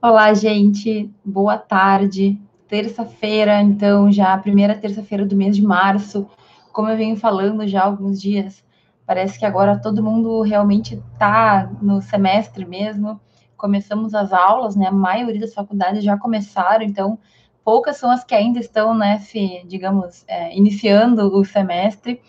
Olá, gente. Boa tarde. Terça-feira, então, já a primeira terça-feira do mês de março. Como eu venho falando já há alguns dias, parece que agora todo mundo realmente está no semestre mesmo. Começamos as aulas, né? A maioria das faculdades já começaram, então poucas são as que ainda estão, né, se, digamos, é, iniciando o semestre.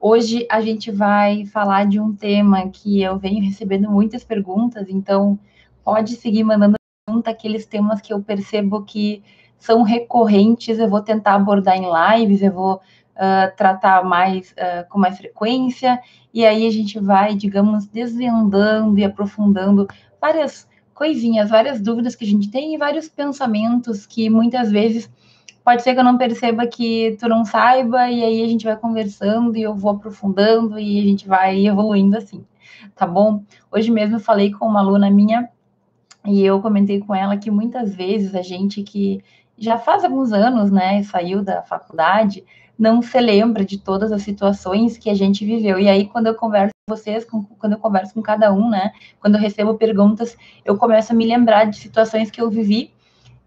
Hoje a gente vai falar de um tema que eu venho recebendo muitas perguntas, então pode seguir mandando pergunta, aqueles temas que eu percebo que são recorrentes, eu vou tentar abordar em lives, eu vou uh, tratar mais uh, com mais frequência, e aí a gente vai, digamos, desvendando e aprofundando várias coisinhas, várias dúvidas que a gente tem e vários pensamentos que muitas vezes pode ser que eu não perceba que tu não saiba, e aí a gente vai conversando e eu vou aprofundando e a gente vai evoluindo assim, tá bom? Hoje mesmo eu falei com uma aluna minha e eu comentei com ela que muitas vezes a gente que já faz alguns anos, né, saiu da faculdade, não se lembra de todas as situações que a gente viveu. E aí, quando eu converso com vocês, com, quando eu converso com cada um, né, quando eu recebo perguntas, eu começo a me lembrar de situações que eu vivi.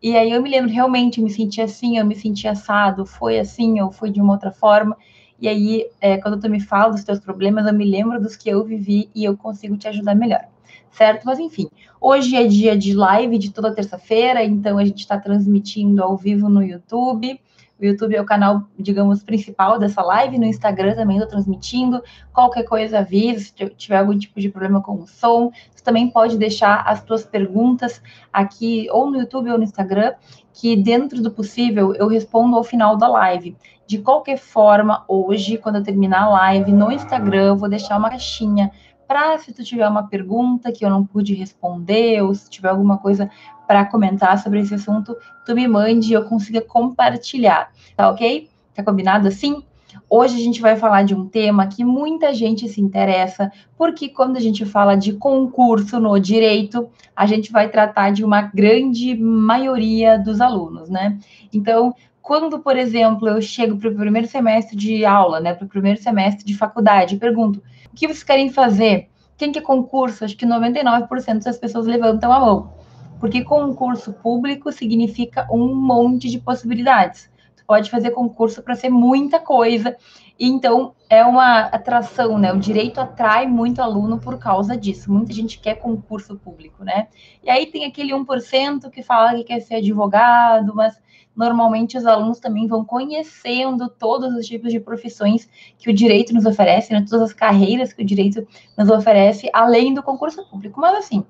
E aí eu me lembro, realmente, eu me senti assim, eu me senti assado, foi assim, ou foi de uma outra forma. E aí, é, quando tu me fala dos teus problemas, eu me lembro dos que eu vivi e eu consigo te ajudar melhor certo? Mas enfim, hoje é dia de live de toda terça-feira, então a gente está transmitindo ao vivo no YouTube. O YouTube é o canal, digamos, principal dessa live. No Instagram também estou transmitindo. Qualquer coisa avisa, se tiver algum tipo de problema com o som. Você também pode deixar as suas perguntas aqui, ou no YouTube ou no Instagram, que dentro do possível eu respondo ao final da live. De qualquer forma, hoje, quando eu terminar a live no Instagram, eu vou deixar uma caixinha para se tu tiver uma pergunta que eu não pude responder, ou se tiver alguma coisa para comentar sobre esse assunto, tu me mande e eu consiga compartilhar, tá ok? Tá combinado assim? Hoje a gente vai falar de um tema que muita gente se interessa, porque quando a gente fala de concurso no direito, a gente vai tratar de uma grande maioria dos alunos, né? Então, quando, por exemplo, eu chego para o primeiro semestre de aula, né, para o primeiro semestre de faculdade, pergunto: o que vocês querem fazer? Quem quer concurso? Acho que 99% das pessoas levantam a mão. Porque concurso público significa um monte de possibilidades. Tu pode fazer concurso para ser muita coisa. E então é uma atração, né? O direito atrai muito aluno por causa disso. Muita gente quer concurso público, né? E aí tem aquele 1% que fala que quer ser advogado, mas normalmente os alunos também vão conhecendo todos os tipos de profissões que o direito nos oferece, né, todas as carreiras que o direito nos oferece, além do concurso público. Mas assim,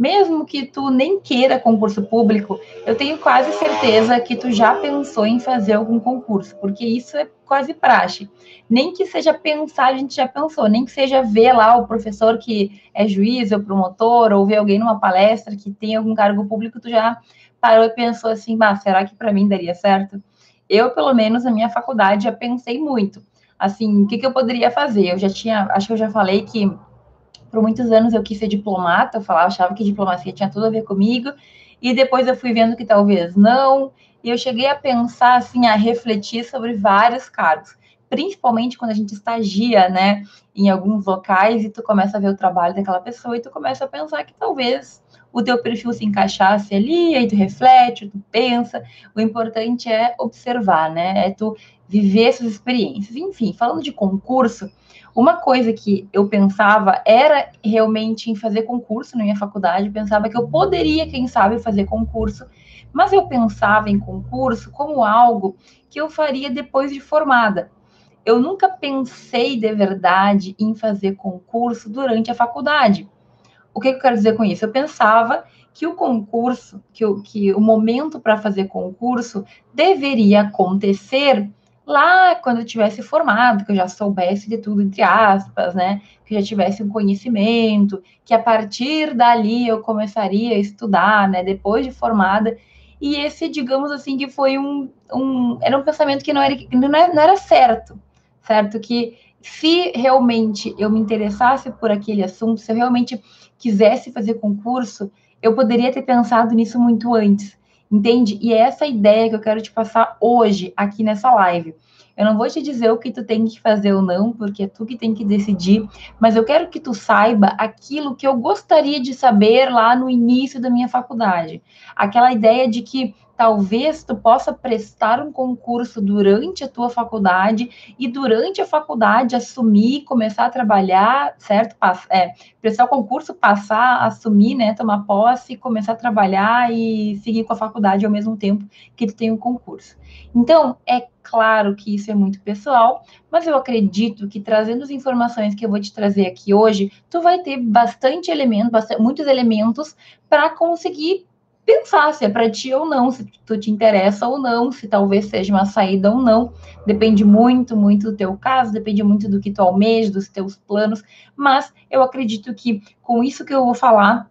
mesmo que tu nem queira concurso público, eu tenho quase certeza que tu já pensou em fazer algum concurso, porque isso é quase praxe. Nem que seja pensar, a gente já pensou, nem que seja ver lá o professor que é juiz ou promotor, ou ver alguém numa palestra que tem algum cargo público, tu já parou e pensou assim, bah, será que para mim daria certo? Eu, pelo menos, na minha faculdade, já pensei muito. Assim, o que, que eu poderia fazer? Eu já tinha, acho que eu já falei que por muitos anos eu quis ser diplomata, eu falava, achava que diplomacia tinha tudo a ver comigo, e depois eu fui vendo que talvez não, e eu cheguei a pensar, assim, a refletir sobre vários cargos, principalmente quando a gente estagia, né, em alguns locais, e tu começa a ver o trabalho daquela pessoa, e tu começa a pensar que talvez o teu perfil se encaixasse ali, aí tu reflete, tu pensa. O importante é observar, né? É tu viver essas experiências. Enfim, falando de concurso, uma coisa que eu pensava era realmente em fazer concurso na minha faculdade, pensava que eu poderia, quem sabe, fazer concurso, mas eu pensava em concurso como algo que eu faria depois de formada. Eu nunca pensei de verdade em fazer concurso durante a faculdade. O que, eu quero dizer com isso? Eu pensava que o concurso, que o, que o momento para fazer concurso deveria acontecer lá quando eu tivesse formado, que eu já soubesse de tudo, entre aspas, né? Que eu já tivesse um conhecimento, que a partir dali eu começaria a estudar, né? Depois de formada. E esse, digamos assim, que foi um, um era um pensamento que não era, não era certo, certo? Que se realmente eu me interessasse por aquele assunto, se eu realmente quisesse fazer concurso, eu poderia ter pensado nisso muito antes. Entende? E é essa ideia que eu quero te passar hoje aqui nessa live. Eu não vou te dizer o que tu tem que fazer ou não, porque é tu que tem que decidir, mas eu quero que tu saiba aquilo que eu gostaria de saber lá no início da minha faculdade. Aquela ideia de que talvez tu possa prestar um concurso durante a tua faculdade e durante a faculdade assumir, começar a trabalhar, certo? É, prestar o concurso, passar, assumir, né, tomar posse, começar a trabalhar e seguir com a faculdade ao mesmo tempo que tu tem o um concurso. Então, é claro que isso é muito pessoal, mas eu acredito que trazendo as informações que eu vou te trazer aqui hoje, tu vai ter bastante elementos, bastante, muitos elementos para conseguir pensar se é para ti ou não, se tu te interessa ou não, se talvez seja uma saída ou não. Depende muito, muito do teu caso, depende muito do que tu almeja, dos teus planos, mas eu acredito que com isso que eu vou falar,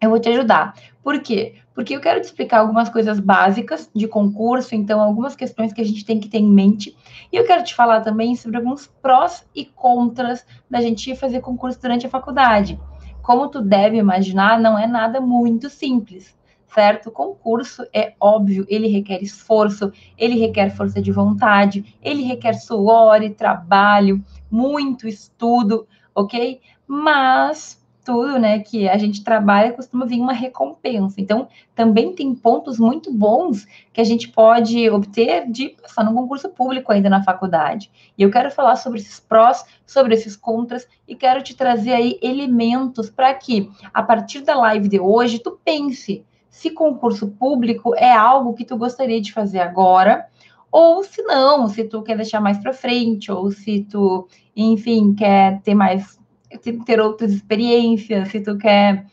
eu vou te ajudar. Por quê? Porque eu quero te explicar algumas coisas básicas de concurso, então algumas questões que a gente tem que ter em mente. E eu quero te falar também sobre alguns prós e contras da gente fazer concurso durante a faculdade. Como tu deve imaginar, não é nada muito simples certo? Concurso é óbvio, ele requer esforço, ele requer força de vontade, ele requer suor e trabalho, muito estudo, ok? Mas tudo, né, que a gente trabalha costuma vir uma recompensa. Então, também tem pontos muito bons que a gente pode obter de passar num concurso público ainda na faculdade. E eu quero falar sobre esses prós, sobre esses contras e quero te trazer aí elementos para que a partir da live de hoje tu pense se concurso público é algo que tu gostaria de fazer agora, ou se não, se tu quer deixar mais para frente, ou se tu, enfim, quer ter mais, ter outras experiências, se tu quer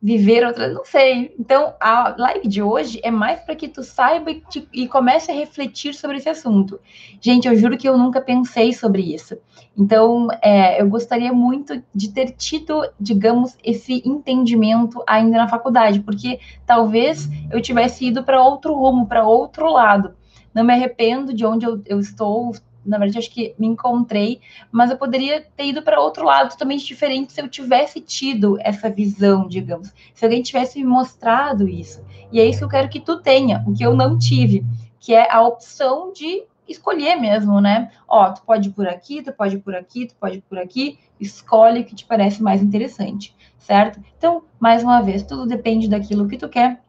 viver outra, não sei. Então, a live de hoje é mais para que tu saiba e, te, e, comece a refletir sobre esse assunto. Gente, eu juro que eu nunca pensei sobre isso. Então, é, eu gostaria muito de ter tido, digamos, esse entendimento ainda na faculdade, porque talvez eu tivesse ido para outro rumo, para outro lado. Não me arrependo de onde eu, eu estou, na verdade, acho que me encontrei, mas eu poderia ter ido para outro lado totalmente diferente se eu tivesse tido essa visão, digamos. Se alguém tivesse me mostrado isso. E é isso que eu quero que tu tenha, o que eu não tive, que é a opção de escolher mesmo, né? Ó, tu pode ir por aqui, tu pode ir por aqui, tu pode ir por aqui, escolhe o que te parece mais interessante, certo? Então, mais uma vez, tudo depende daquilo que tu quer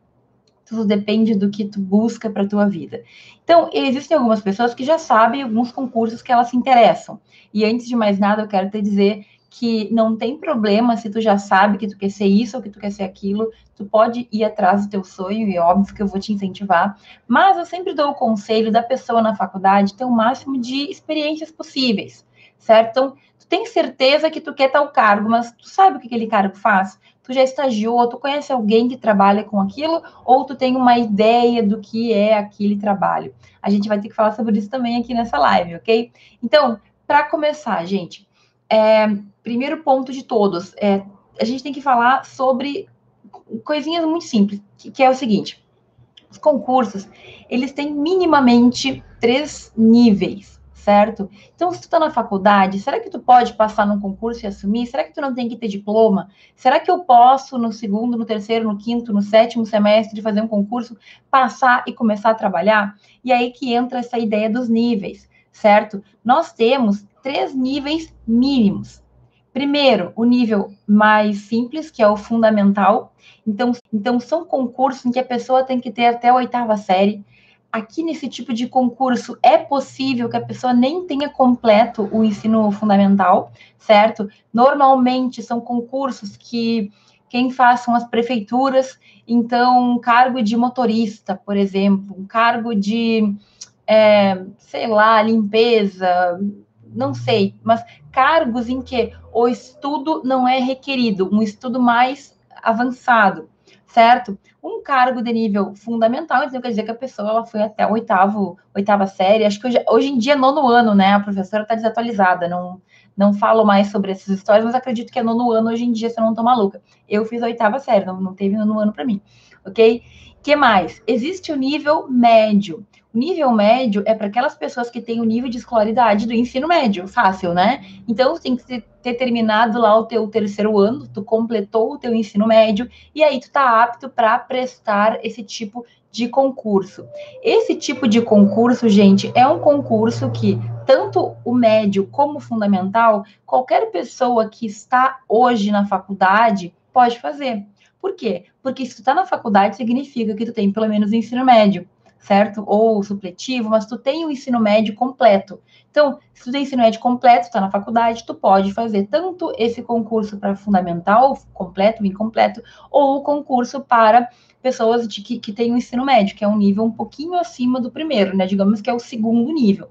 tudo depende do que tu busca para tua vida. Então, existem algumas pessoas que já sabem alguns concursos que elas se interessam. E antes de mais nada, eu quero te dizer que não tem problema se tu já sabe que tu quer ser isso ou que tu quer ser aquilo, tu pode ir atrás do teu sonho e é óbvio que eu vou te incentivar, mas eu sempre dou o conselho da pessoa na faculdade ter o máximo de experiências possíveis, certo? Então, tu tem certeza que tu quer tal cargo, mas tu sabe o que aquele cargo faz? Tu já estagiou, tu conhece alguém que trabalha com aquilo, ou tu tem uma ideia do que é aquele trabalho. A gente vai ter que falar sobre isso também aqui nessa live, ok? Então, para começar, gente, é, primeiro ponto de todos, é, a gente tem que falar sobre coisinhas muito simples, que, que é o seguinte: os concursos, eles têm minimamente três níveis certo? Então, se tu está na faculdade, será que tu pode passar num concurso e assumir? Será que tu não tem que ter diploma? Será que eu posso, no segundo, no terceiro, no quinto, no sétimo semestre, de fazer um concurso, passar e começar a trabalhar? E aí que entra essa ideia dos níveis, certo? Nós temos três níveis mínimos. Primeiro, o nível mais simples, que é o fundamental. Então, então, são concursos em que a pessoa tem que ter até a oitava série aqui nesse tipo de concurso é possível que a pessoa nem tenha completo o ensino fundamental, certo? Normalmente são concursos que quem faz são as prefeituras, então, um cargo de motorista, por exemplo, um cargo de, é, sei lá, limpeza, não sei, mas cargos em que o estudo não é requerido, um estudo mais avançado certo? Um cargo de nível fundamental, então quer dizer que a pessoa ela foi até oitavo, oitava série, acho que hoje, hoje em dia é nono ano, né? A professora está desatualizada, não, não falo mais sobre essas histórias, mas acredito que é nono ano hoje em dia, se eu não tô maluca. Eu fiz a oitava série, não, não teve nono ano para mim, ok? que mais? Existe o nível médio. Nível médio é para aquelas pessoas que têm o nível de escolaridade do ensino médio, fácil, né? Então, tem que ter terminado lá o teu terceiro ano, tu completou o teu ensino médio, e aí tu tá apto para prestar esse tipo de concurso. Esse tipo de concurso, gente, é um concurso que tanto o médio como o fundamental, qualquer pessoa que está hoje na faculdade pode fazer. Por quê? Porque se tu está na faculdade, significa que tu tem pelo menos ensino médio, certo? Ou supletivo, mas tu tem o ensino médio completo. Então, se tu tem ensino médio completo, está na faculdade, tu pode fazer tanto esse concurso para fundamental, completo, incompleto, ou o concurso para pessoas de, que, que têm o ensino médio, que é um nível um pouquinho acima do primeiro, né? Digamos que é o segundo nível.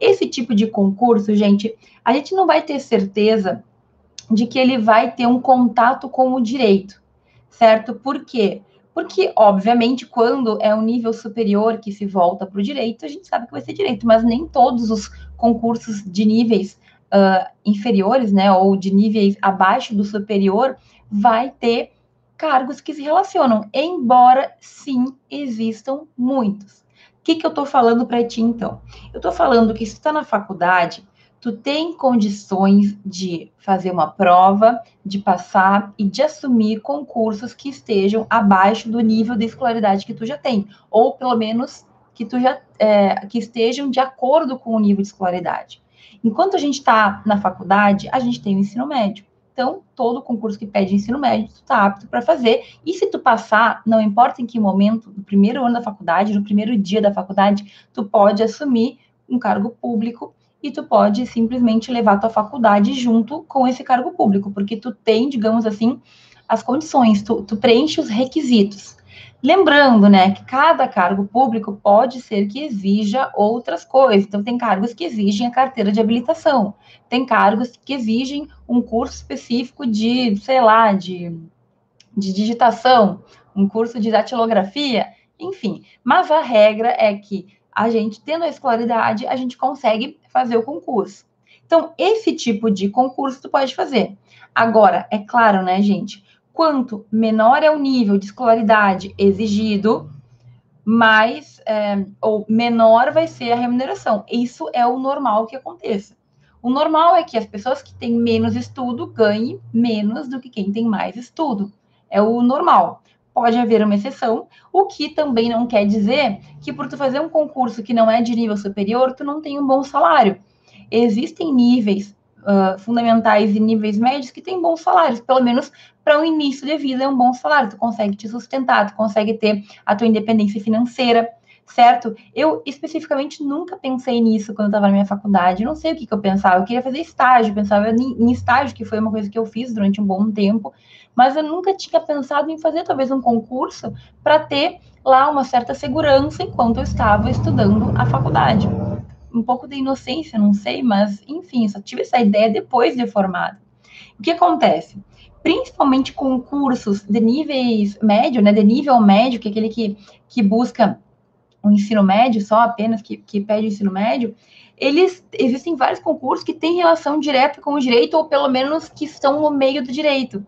Esse tipo de concurso, gente, a gente não vai ter certeza de que ele vai ter um contato com o direito certo? Por quê? Porque, obviamente, quando é um nível superior que se volta para o direito, a gente sabe que vai ser direito, mas nem todos os concursos de níveis uh, inferiores, né, ou de níveis abaixo do superior, vai ter cargos que se relacionam, embora sim existam muitos. O que, que eu estou falando para ti, então? Eu estou falando que se está na faculdade, tu tem condições de fazer uma prova, de passar e de assumir concursos que estejam abaixo do nível de escolaridade que tu já tem, ou pelo menos que tu já é, que estejam de acordo com o nível de escolaridade. Enquanto a gente está na faculdade, a gente tem o ensino médio. Então, todo concurso que pede ensino médio, tu está apto para fazer. E se tu passar, não importa em que momento, no primeiro ano da faculdade, no primeiro dia da faculdade, tu pode assumir um cargo público e tu pode simplesmente levar tua faculdade junto com esse cargo público, porque tu tem, digamos assim, as condições, tu, tu preenche os requisitos. Lembrando, né, que cada cargo público pode ser que exija outras coisas. Então, tem cargos que exigem a carteira de habilitação, tem cargos que exigem um curso específico de, sei lá, de, de digitação, um curso de datilografia, enfim. Mas a regra é que a gente, tendo a escolaridade, a gente consegue fazer o concurso. Então, esse tipo de concurso tu pode fazer. Agora, é claro, né, gente? Quanto menor é o nível de escolaridade exigido, mais é, ou menor vai ser a remuneração. Isso é o normal que aconteça. O normal é que as pessoas que têm menos estudo ganhem menos do que quem tem mais estudo. É o normal pode haver uma exceção, o que também não quer dizer que por tu fazer um concurso que não é de nível superior, tu não tem um bom salário. Existem níveis uh, fundamentais e níveis médios que têm bons salários, pelo menos para o início de vida é um bom salário, tu consegue te sustentar, tu consegue ter a tua independência financeira, certo? Eu especificamente nunca pensei nisso quando eu estava na minha faculdade, não sei o que, que eu pensava, eu queria fazer estágio, pensava em estágio, que foi uma coisa que eu fiz durante um bom tempo, mas eu nunca tinha pensado em fazer talvez um concurso para ter lá uma certa segurança enquanto eu estava estudando a faculdade. Um pouco de inocência, não sei, mas enfim, só tive essa ideia depois de formado. O que acontece? Principalmente concursos de níveis médio, né, de nível médio, que é aquele que, que busca o ensino médio só apenas, que, que pede o ensino médio, eles existem vários concursos que têm relação direta com o direito, ou pelo menos que estão no meio do direito.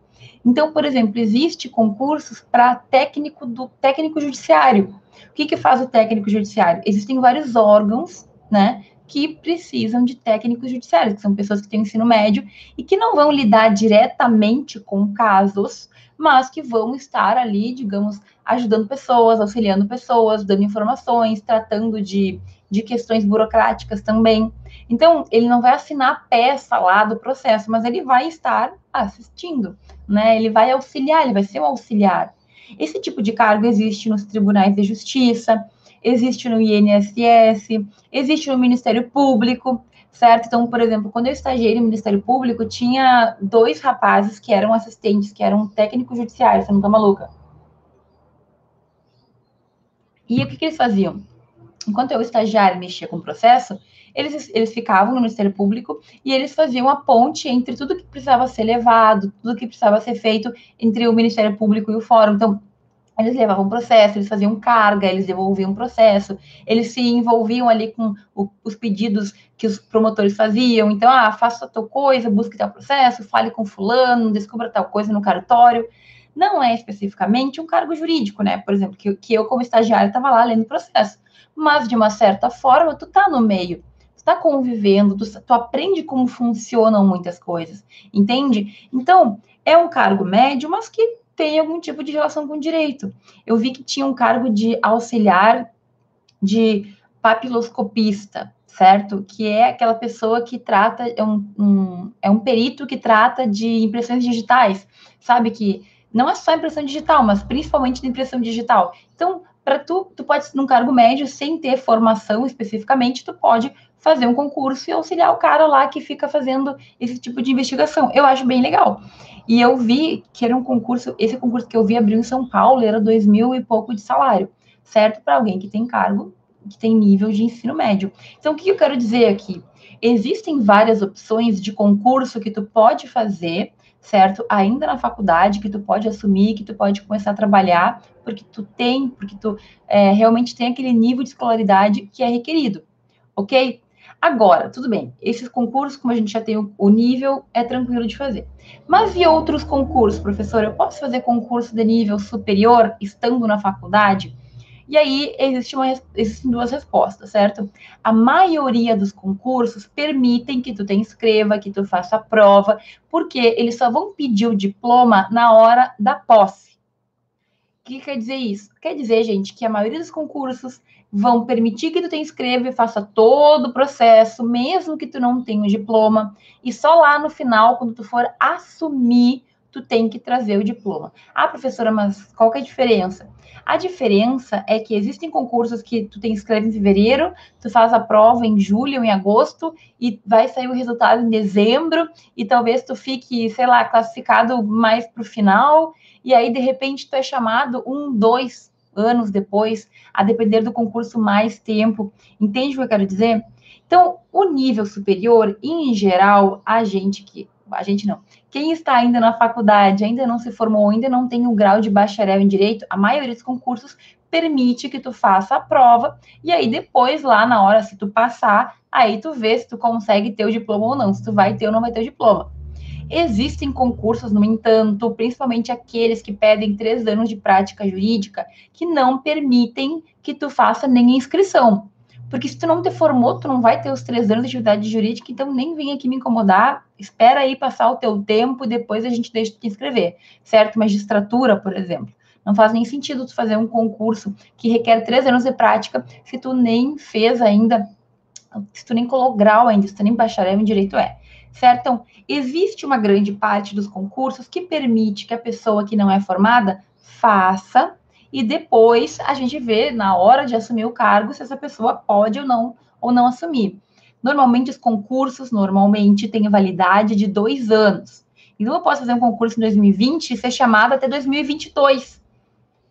Então, por exemplo, existe concursos para técnico do técnico judiciário. O que, que faz o técnico judiciário? Existem vários órgãos, né, que precisam de técnicos judiciários, que são pessoas que têm ensino médio e que não vão lidar diretamente com casos, mas que vão estar ali, digamos, ajudando pessoas, auxiliando pessoas, dando informações, tratando de, de questões burocráticas também. Então, ele não vai assinar a peça lá do processo, mas ele vai estar assistindo né? Ele vai auxiliar, ele vai ser um auxiliar. Esse tipo de cargo existe nos tribunais de justiça, existe no INSS, existe no Ministério Público, certo? Então, por exemplo, quando eu estagiei no Ministério Público, tinha dois rapazes que eram assistentes, que eram técnicos judiciários, você não tá maluca? E o que, que eles faziam? Enquanto eu estagiário mexia com o processo, eles, eles ficavam no Ministério Público e eles faziam a ponte entre tudo que precisava ser levado, tudo que precisava ser feito entre o Ministério Público e o Fórum. Então, eles levavam processo, eles faziam carga, eles devolviam processo, eles se envolviam ali com o, os pedidos que os promotores faziam. Então, ah, faça tal coisa, busque tal processo, fale com fulano, descubra tal coisa no cartório. não é especificamente um cargo jurídico, né? Por exemplo, que, que eu, como estagiária, estava lá lendo processo. Mas, de uma certa forma, tu tá no meio, tu tá convivendo, tu, tu aprende como funcionam muitas coisas, entende? Então, é um cargo médio, mas que tem algum tipo de relação com direito. Eu vi que tinha um cargo de auxiliar de papiloscopista, certo? Que é aquela pessoa que trata, é um, um, é um perito que trata de impressões digitais, sabe? Que não é só impressão digital, mas principalmente de impressão digital. Então, para tu, tu pode, num cargo médio, sem ter formação especificamente, tu pode fazer um concurso e auxiliar o cara lá que fica fazendo esse tipo de investigação. Eu acho bem legal. E eu vi que era um concurso, esse concurso que eu vi abriu em São Paulo, era dois mil e pouco de salário, certo? Para alguém que tem cargo, que tem nível de ensino médio. Então, o que eu quero dizer aqui? Existem várias opções de concurso que tu pode fazer, certo? Ainda na faculdade, que tu pode assumir, que tu pode começar a trabalhar, porque tu tem, porque tu é, realmente tem aquele nível de escolaridade que é requerido, ok? Agora, tudo bem, esses concursos, como a gente já tem o, nível, é tranquilo de fazer. Mas e outros concursos, professor? Eu posso fazer concurso de nível superior estando na faculdade? E aí existe uma, existem duas respostas, certo? A maioria dos concursos permitem que tu te inscreva, que tu faça a prova, porque eles só vão pedir o diploma na hora da posse. O que quer dizer isso? Quer dizer, gente, que a maioria dos concursos vão permitir que tu te inscreva e faça todo o processo, mesmo que tu não tenha o diploma, e só lá no final, quando tu for assumir, tu tem que trazer o diploma. Ah, professora, mas qual que é a diferença? A diferença é que existem concursos que tu te inscreve em fevereiro, tu faz a prova em julho, em agosto, e vai sair o resultado em dezembro, e talvez tu fique, sei lá, classificado mais para o final, e aí, de repente, tu é chamado um, dois anos depois, a depender do concurso, mais tempo. Entende o que eu quero dizer? Então, o nível superior, em geral, a gente que a gente não. Quem está ainda na faculdade, ainda não se formou, ainda não tem o grau de bacharel em direito, a maioria dos concursos permite que tu faça a prova e aí depois lá na hora se tu passar, aí tu vê se tu consegue ter o diploma ou não, se tu vai ter ou não vai ter o diploma. Existem concursos, no entanto, principalmente aqueles que pedem três anos de prática jurídica, que não permitem que tu faça nem inscrição. Porque se tu não te formou, tu não vai ter os três anos de atividade jurídica, então nem vem aqui me incomodar, espera aí passar o teu tempo e depois a gente deixa de te inscrever, certo? Magistratura, por exemplo. Não faz nem sentido tu fazer um concurso que requer três anos de prática se tu nem fez ainda, se tu nem colocou grau ainda, se tu nem bacharel em direito é certo? Então, existe uma grande parte dos concursos que permite que a pessoa que não é formada faça e depois a gente vê na hora de assumir o cargo se essa pessoa pode ou não ou não assumir. Normalmente os concursos normalmente têm validade de dois anos. Então eu posso fazer um concurso em 2020 e ser chamada até 2022.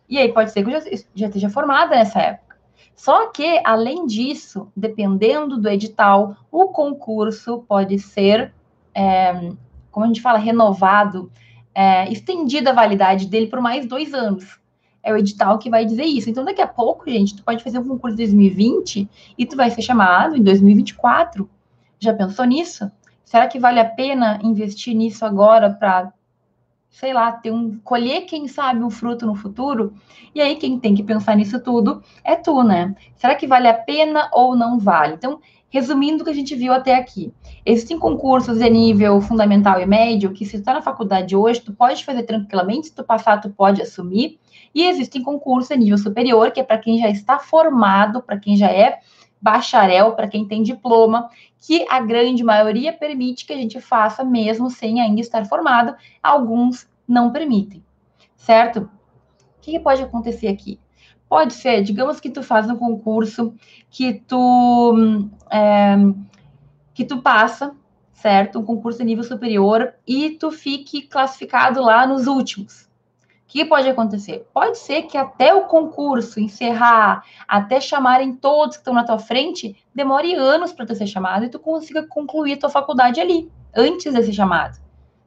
E aí pode ser que eu já, já esteja formada nessa época. Só que, além disso, dependendo do edital, o concurso pode ser é, como a gente fala, renovado, é, estendida a validade dele por mais dois anos. É o edital que vai dizer isso. Então, daqui a pouco, gente, tu pode fazer um concurso em 2020 e tu vai ser chamado em 2024. Já pensou nisso? Será que vale a pena investir nisso agora para, sei lá, ter um colher, quem sabe, um fruto no futuro? E aí, quem tem que pensar nisso tudo é tu, né? Será que vale a pena ou não vale? Então, Resumindo o que a gente viu até aqui, existem concursos de nível fundamental e médio que, se tu está na faculdade hoje, tu pode fazer tranquilamente, se tu passar, tu pode assumir. E existem concursos de nível superior, que é para quem já está formado, para quem já é bacharel, para quem tem diploma, que a grande maioria permite que a gente faça mesmo sem ainda estar formado, alguns não permitem, certo? O que pode acontecer aqui? Pode ser, digamos que tu faz um concurso que tu é, que tu passa, certo? Um concurso de nível superior e tu fique classificado lá nos últimos. O que pode acontecer? Pode ser que até o concurso encerrar, até chamarem todos que estão na tua frente, demore anos para tu ser chamado e tu consiga concluir a tua faculdade ali, antes de ser chamado,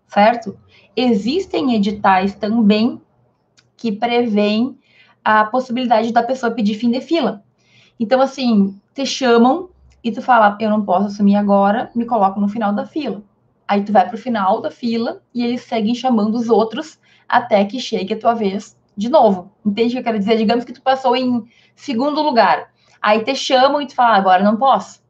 certo? Existem editais também que prevêem a possibilidade da pessoa pedir fim de fila. Então, assim, te chamam e tu fala, eu não posso assumir agora, me coloco no final da fila. Aí tu vai para o final da fila e eles seguem chamando os outros até que chegue a tua vez de novo. Entende o que eu quero dizer? Digamos que tu passou em segundo lugar. Aí te chamam e tu fala, ah, agora não posso.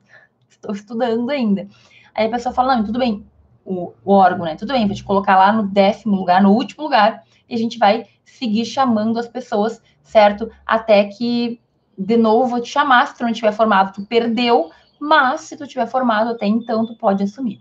Estou estudando ainda. Aí a pessoa fala, não, tudo bem, o, o órgão, né? Tudo bem, vou te colocar lá no décimo lugar, no último lugar, e a gente vai seguir chamando as pessoas, certo? Até que, de novo, vou te chamar, se tu não tiver formado, tu perdeu, mas se tu tiver formado até então, tu pode assumir.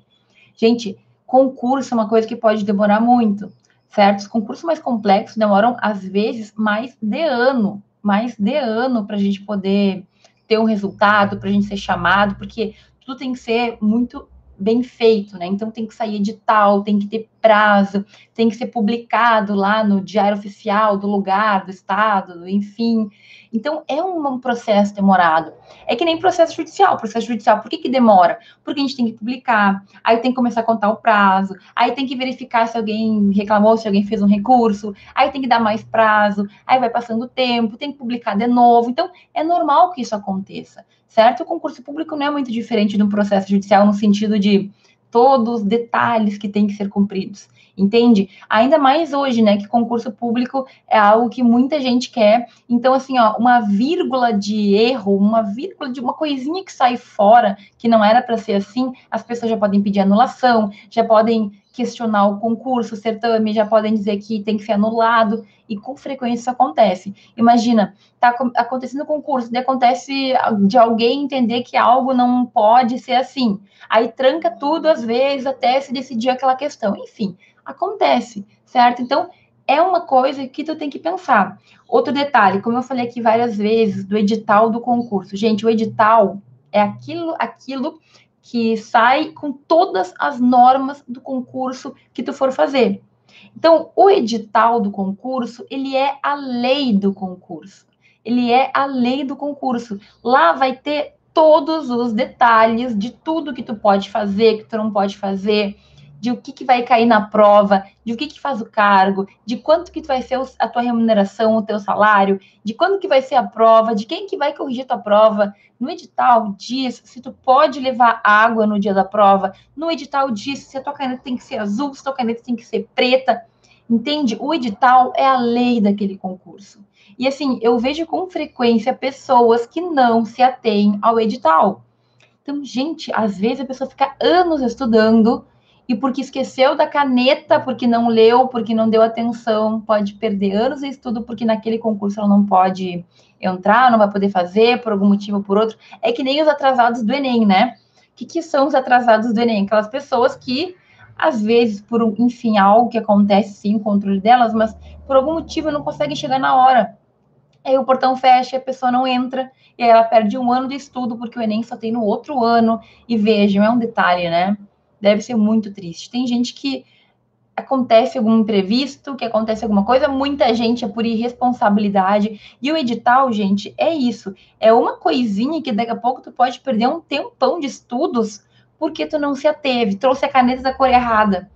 Gente, concurso é uma coisa que pode demorar muito, certo? Os concursos mais complexos demoram, às vezes, mais de ano, mais de ano para a gente poder ter um resultado, para a gente ser chamado, porque tudo tem que ser muito bem feito, né? Então tem que sair edital, tem que ter prazo, tem que ser publicado lá no diário oficial do lugar, do estado, enfim. Então é um, processo demorado. É que nem processo judicial. Processo judicial, por que, que demora? Porque a gente tem que publicar, aí tem que começar a contar o prazo, aí tem que verificar se alguém reclamou, se alguém fez um recurso, aí tem que dar mais prazo, aí vai passando o tempo, tem que publicar de novo. Então é normal que isso aconteça certo? O concurso público não é muito diferente de um processo judicial no sentido de todos os detalhes que têm que ser cumpridos, entende? Ainda mais hoje, né, que concurso público é algo que muita gente quer. Então, assim, ó, uma vírgula de erro, uma vírgula de uma coisinha que sai fora, que não era para ser assim, as pessoas já podem pedir anulação, já podem questionar o concurso, o certame, já podem dizer que tem que ser anulado, e com frequência isso acontece. Imagina, tá acontecendo o concurso, e acontece de alguém entender que algo não pode ser assim. Aí tranca tudo às vezes até se decidir aquela questão. Enfim, acontece, certo? Então, é uma coisa que tu tem que pensar. Outro detalhe, como eu falei aqui várias vezes, do edital do concurso. Gente, o edital é aquilo, aquilo que sai com todas as normas do concurso que tu for fazer. Então, o edital do concurso, ele é a lei do concurso. Ele é a lei do concurso. Lá vai ter todos os detalhes de tudo que tu pode fazer, que tu não pode fazer, de o que, que vai cair na prova, de o que, que faz o cargo, de quanto que vai ser a tua remuneração, o teu salário, de quando que vai ser a prova, de quem que vai corrigir tua prova. No edital diz se tu pode levar água no dia da prova. No edital diz se a tua caneta tem que ser azul, se a tua caneta tem que ser preta. Entende? O edital é a lei daquele concurso. E assim, eu vejo com frequência pessoas que não se atêm ao edital. Então, gente, às vezes a pessoa fica anos estudando e porque esqueceu da caneta, porque não leu, porque não deu atenção, pode perder anos de estudo, porque naquele concurso ela não pode entrar, não vai poder fazer, por algum motivo ou por outro. É que nem os atrasados do Enem, né? O que, que são os atrasados do Enem? Aquelas pessoas que, às vezes, por, enfim, algo que acontece, sim, controle delas, mas por algum motivo não conseguem chegar na hora. Aí o portão fecha, a pessoa não entra, e aí ela perde um ano de estudo, porque o Enem só tem no outro ano. E vejam, é um detalhe, né? Deve ser muito triste. Tem gente que acontece algum imprevisto, que acontece alguma coisa, muita gente é por irresponsabilidade. E o edital, gente, é isso. É uma coisinha que daqui a pouco tu pode perder um tempão de estudos porque tu não se ateve, trouxe a caneta da cor errada,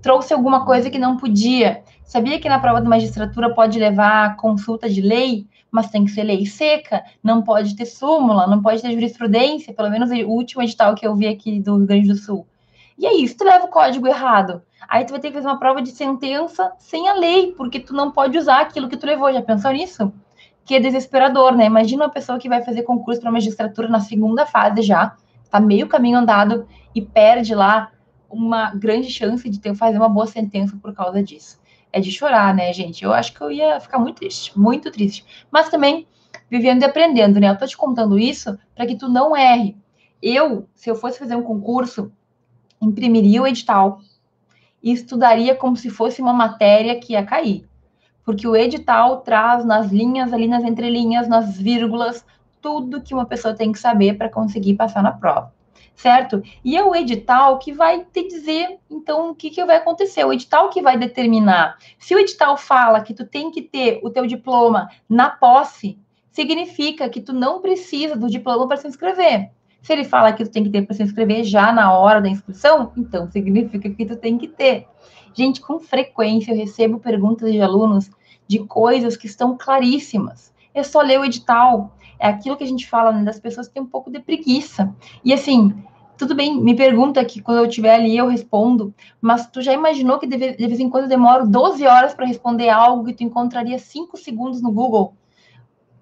trouxe alguma coisa que não podia. Sabia que na prova de magistratura pode levar consulta de lei, mas tem que ser lei seca, não pode ter súmula, não pode ter jurisprudência, pelo menos o último edital que eu vi aqui do Rio Grande do Sul. E é isso, tu leva o código errado. Aí tu vai ter que fazer uma prova de sentença sem a lei, porque tu não pode usar aquilo que tu levou. Já pensou nisso? Que é desesperador, né? Imagina uma pessoa que vai fazer concurso para magistratura na segunda fase já, tá meio caminho andado e perde lá uma grande chance de ter fazer uma boa sentença por causa disso. É de chorar, né, gente? Eu acho que eu ia ficar muito triste, muito triste. Mas também vivendo e aprendendo, né? Eu tô te contando isso para que tu não erre. Eu, se eu fosse fazer um concurso, imprimiria o edital e estudaria como se fosse uma matéria que ia cair. Porque o edital traz nas linhas, ali nas entrelinhas, nas vírgulas, tudo que uma pessoa tem que saber para conseguir passar na prova. Certo? E é o edital que vai te dizer, então, o que, que vai acontecer. O edital que vai determinar. Se o edital fala que tu tem que ter o teu diploma na posse, significa que tu não precisa do diploma para se inscrever. Se ele fala que tu tem que ter para se inscrever já na hora da inscrição, então significa que tu tem que ter. Gente, com frequência eu recebo perguntas de alunos de coisas que estão claríssimas. É só ler o edital. É aquilo que a gente fala né, das pessoas que têm um pouco de preguiça. E assim, tudo bem, me pergunta que quando eu estiver ali eu respondo, mas tu já imaginou que de vez, em quando eu demoro 12 horas para responder algo que tu encontraria 5 segundos no Google?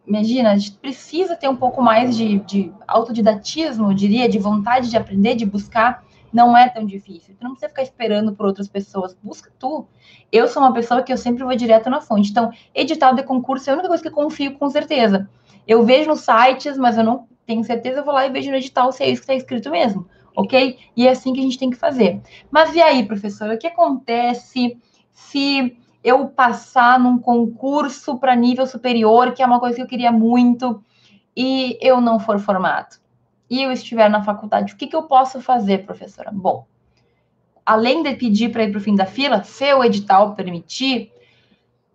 Imagina, a gente precisa ter um pouco mais de, de autodidatismo, eu diria, de vontade de aprender, de buscar. Não é tão difícil. Tu não precisa ficar esperando por outras pessoas. Busca tu. Eu sou uma pessoa que eu sempre vou direto na fonte. Então, edital de concurso é a única coisa que eu confio com certeza. Eu vejo nos sites, mas eu não tenho certeza, eu vou lá e vejo no edital se é isso que está escrito mesmo, ok? E é assim que a gente tem que fazer. Mas e aí, professora, o que acontece se eu passar num concurso para nível superior, que é uma coisa que eu queria muito, e eu não for formado? E eu estiver na faculdade, o que, que eu posso fazer, professora? Bom, além de pedir para ir para o fim da fila, se o edital permitir,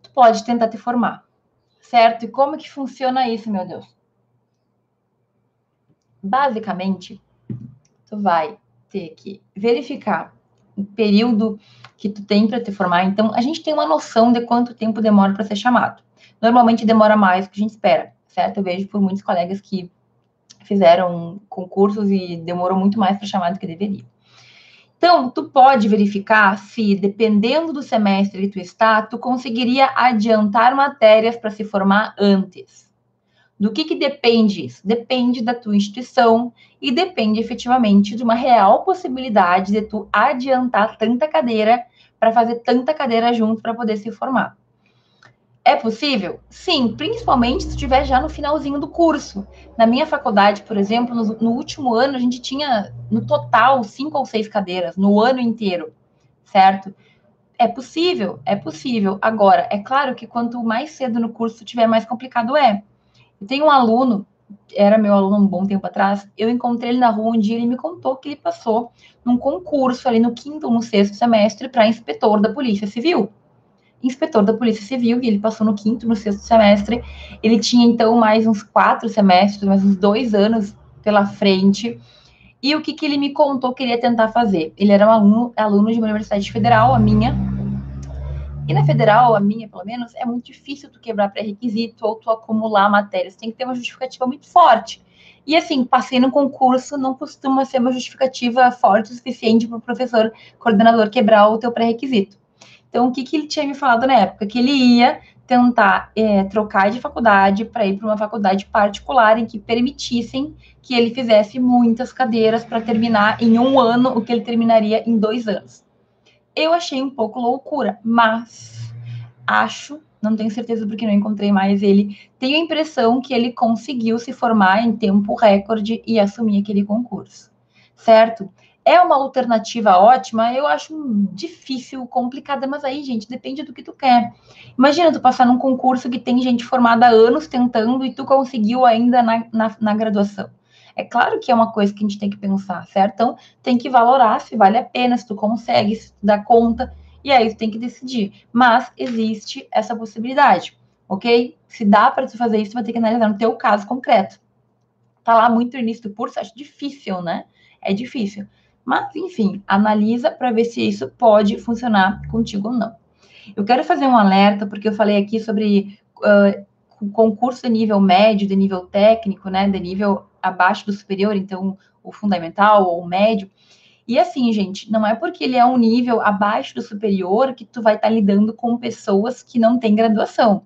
tu pode tentar te formar, certo? E como que funciona isso, meu Deus? basicamente, tu vai ter que verificar período que tu tem para te formar. Então, a gente tem uma noção de quanto tempo demora para ser chamado. Normalmente demora mais do que a gente espera, certo? Eu vejo por muitos colegas que fizeram concursos e demorou muito mais para chamar do que deveria. Então, tu pode verificar se, dependendo do semestre que tu está, tu conseguiria adiantar matérias para se formar antes. Do que, que depende isso? Depende da tua instituição e depende efetivamente de uma real possibilidade de tu adiantar tanta cadeira para fazer tanta cadeira junto para poder se formar. É possível? Sim, principalmente se estiver já no finalzinho do curso. Na minha faculdade, por exemplo, no, no, último ano, a gente tinha, no total, cinco ou seis cadeiras, no ano inteiro, certo? É possível, é possível. Agora, é claro que quanto mais cedo no curso tiver, mais complicado é. Tem um aluno, era meu aluno um bom tempo atrás, eu encontrei ele na rua um dia e ele me contou que ele passou num concurso ali no quinto ou no sexto semestre para inspetor da Polícia Civil. Inspetor da Polícia Civil, e ele passou no quinto, no sexto semestre. Ele tinha, então, mais uns quatro semestres, mais uns dois anos pela frente. E o que, que ele me contou que ele ia tentar fazer? Ele era um aluno, aluno de uma universidade federal, a minha, e na federal, a minha pelo menos, é muito difícil tu quebrar pré-requisito ou tu acumular matérias. Tem que ter uma justificativa muito forte. E assim, passei no concurso não costuma ser uma justificativa forte o suficiente para o professor coordenador quebrar o teu pré-requisito. Então, o que, que ele tinha me falado na época? Que ele ia tentar é, trocar de faculdade para ir para uma faculdade particular em que permitissem que ele fizesse muitas cadeiras para terminar em um ano o que ele terminaria em dois anos. Eu achei um pouco loucura, mas acho, não tenho certeza porque não encontrei mais ele, tenho a impressão que ele conseguiu se formar em tempo recorde e assumir aquele concurso, certo? É uma alternativa ótima, eu acho difícil, complicada, mas aí, gente, depende do que tu quer. Imagina tu passar num concurso que tem gente formada há anos tentando e tu conseguiu ainda na, na, na graduação. É claro que é uma coisa que a gente tem que pensar, certo? Então, tem que valorar se vale a pena, se tu consegue, se tu dá conta, e aí tu tem que decidir. Mas existe essa possibilidade, ok? Se dá para tu fazer isso, tu vai ter que analisar no teu caso concreto. Tá lá muito no início do curso, acho difícil, né? É difícil. Mas, enfim, analisa para ver se isso pode funcionar contigo ou não. Eu quero fazer um alerta, porque eu falei aqui sobre uh, concurso de nível médio, de nível técnico, né? De nível abaixo do superior, então o fundamental ou o médio. E assim, gente, não é porque ele é um nível abaixo do superior que tu vai estar tá lidando com pessoas que não têm graduação. O